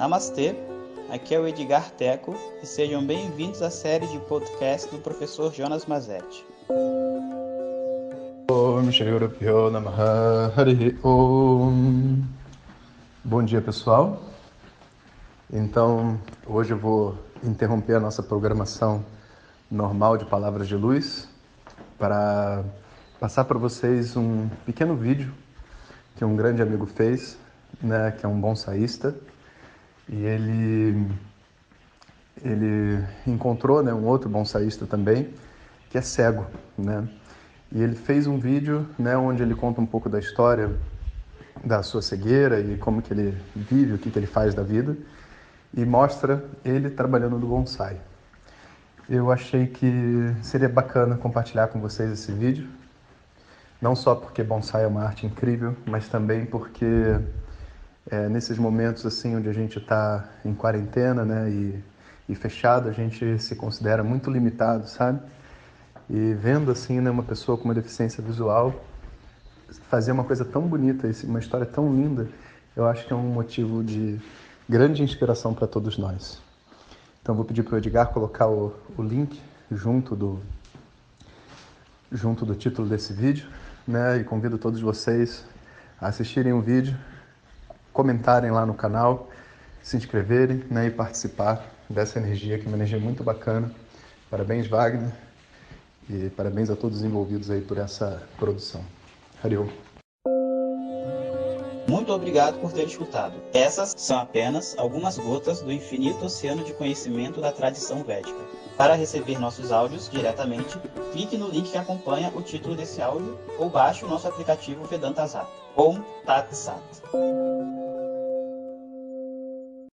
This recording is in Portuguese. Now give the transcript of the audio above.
Namastê, aqui é o Edgar Teco e sejam bem-vindos à série de podcast do professor Jonas Mazetti. Bom dia, pessoal. Então, hoje eu vou interromper a nossa programação normal de Palavras de Luz para passar para vocês um pequeno vídeo que um grande amigo fez, né, que é um bonsaísta, e ele ele encontrou, né, um outro bonsaísta também, que é cego, né? E ele fez um vídeo, né, onde ele conta um pouco da história da sua cegueira e como que ele vive, o que que ele faz da vida, e mostra ele trabalhando no bonsai. Eu achei que seria bacana compartilhar com vocês esse vídeo, não só porque bonsai é uma arte incrível, mas também porque é, nesses momentos assim onde a gente está em quarentena, né, e, e fechado, a gente se considera muito limitado, sabe? E vendo assim, né, uma pessoa com uma deficiência visual fazer uma coisa tão bonita, uma história tão linda, eu acho que é um motivo de grande inspiração para todos nós. Então vou pedir para o Edgar colocar o, o link junto do junto do título desse vídeo né? E convido todos vocês a assistirem o vídeo, comentarem lá no canal, se inscreverem, né? E participar dessa energia, que é uma energia muito bacana. Parabéns, Wagner, e parabéns a todos os envolvidos aí por essa produção. Hariom. Muito obrigado por ter escutado. Essas são apenas algumas gotas do infinito oceano de conhecimento da tradição védica. Para receber nossos áudios diretamente, clique no link que acompanha o título desse áudio ou baixe o nosso aplicativo Vedanta Zat. Om Tat Sat.